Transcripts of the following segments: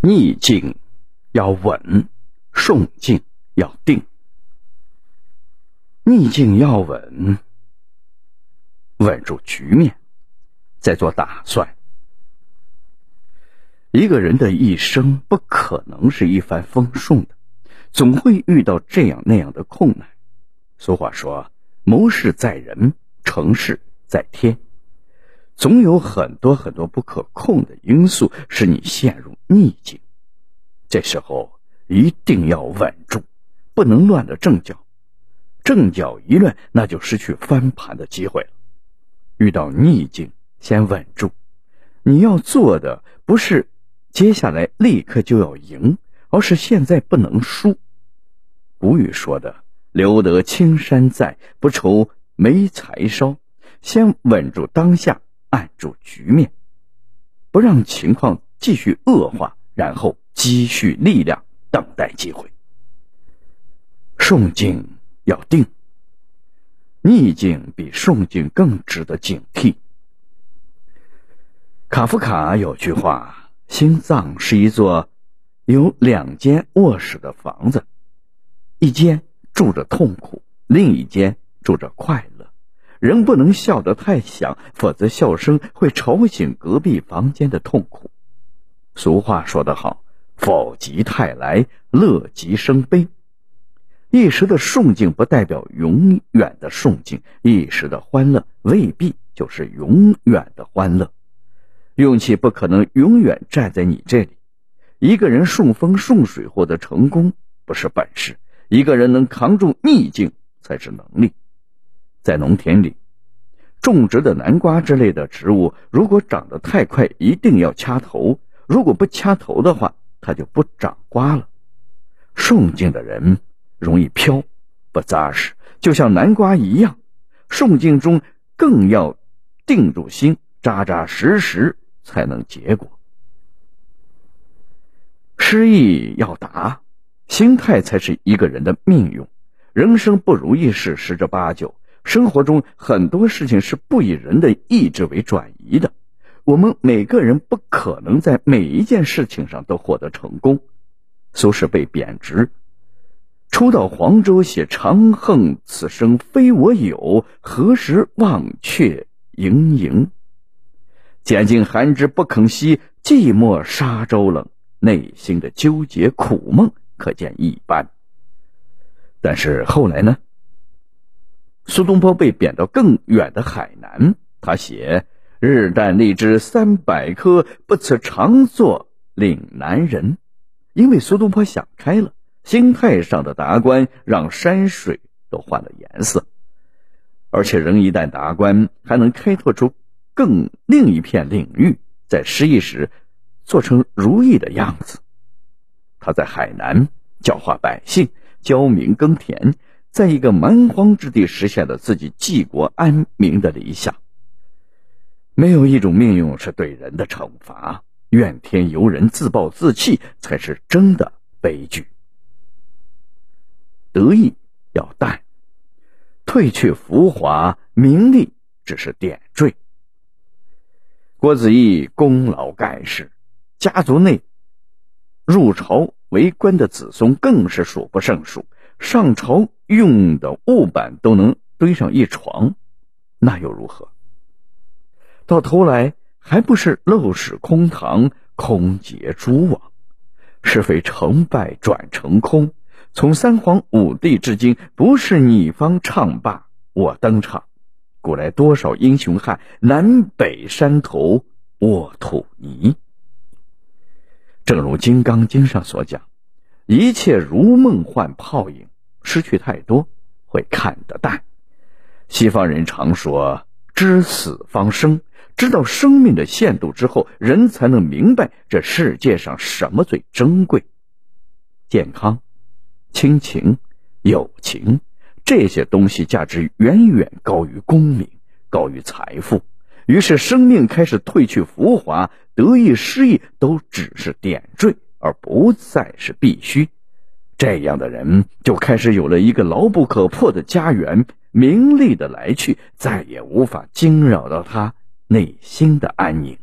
逆境要稳，顺境要定。逆境要稳，稳住局面，再做打算。一个人的一生不可能是一帆风顺的，总会遇到这样那样的困难。俗话说：“谋事在人，成事在天。”总有很多很多不可控的因素使你陷入逆境，这时候一定要稳住，不能乱了阵脚。阵脚一乱，那就失去翻盘的机会了。遇到逆境，先稳住。你要做的不是接下来立刻就要赢，而是现在不能输。古语说的“留得青山在，不愁没柴烧”，先稳住当下。按住局面，不让情况继续恶化，然后积蓄力量，等待机会。顺境要定，逆境比顺境更值得警惕。卡夫卡有句话：“心脏是一座有两间卧室的房子，一间住着痛苦，另一间住着快乐。”人不能笑得太响，否则笑声会吵醒隔壁房间的痛苦。俗话说得好：“否极泰来，乐极生悲。”一时的顺境不代表永远的顺境，一时的欢乐未必就是永远的欢乐。运气不可能永远站在你这里。一个人顺风顺水获得成功不是本事，一个人能扛住逆境才是能力。在农田里种植的南瓜之类的植物，如果长得太快，一定要掐头；如果不掐头的话，它就不长瓜了。顺境的人容易飘，不扎实，就像南瓜一样。顺境中更要定住心，扎扎实实，才能结果。失意要打，心态才是一个人的命运。人生不如意事十之八九。生活中很多事情是不以人的意志为转移的，我们每个人不可能在每一件事情上都获得成功。苏轼被贬职，初到黄州写“长恨此生非我有，何时忘却营营”。拣尽寒枝不肯栖，寂寞沙洲冷，内心的纠结苦闷可见一斑。但是后来呢？苏东坡被贬到更远的海南，他写“日啖荔枝三百颗，不辞长作岭南人”。因为苏东坡想开了，心态上的达观让山水都换了颜色。而且人一旦达观，还能开拓出更另一片领域，在失意时做成如意的样子。他在海南教化百姓，教民耕田。在一个蛮荒之地实现了自己济国安民的理想。没有一种命运是对人的惩罚，怨天尤人、自暴自弃才是真的悲剧。得意要淡，褪去浮华，名利只是点缀。郭子仪功劳盖世，家族内入朝为官的子孙更是数不胜数。上朝用的木板都能堆上一床，那又如何？到头来还不是陋室空堂，空结蛛网，是非成败转成空。从三皇五帝至今，不是你方唱罢我登场。古来多少英雄汉，南北山头卧土泥。正如《金刚经》上所讲。一切如梦幻泡影，失去太多会看得淡。西方人常说“知死方生”，知道生命的限度之后，人才能明白这世界上什么最珍贵。健康、亲情、友情这些东西价值远远高于功名，高于财富。于是，生命开始褪去浮华，得意失意都只是点缀。而不再是必须，这样的人就开始有了一个牢不可破的家园，名利的来去再也无法惊扰到他内心的安宁。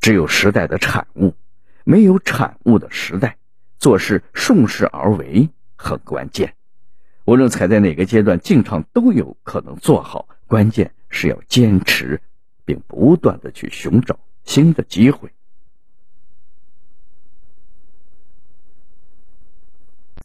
只有时代的产物，没有产物的时代，做事顺势而为很关键。无论踩在哪个阶段，进场都有可能做好，关键是要坚持，并不断的去寻找新的机会。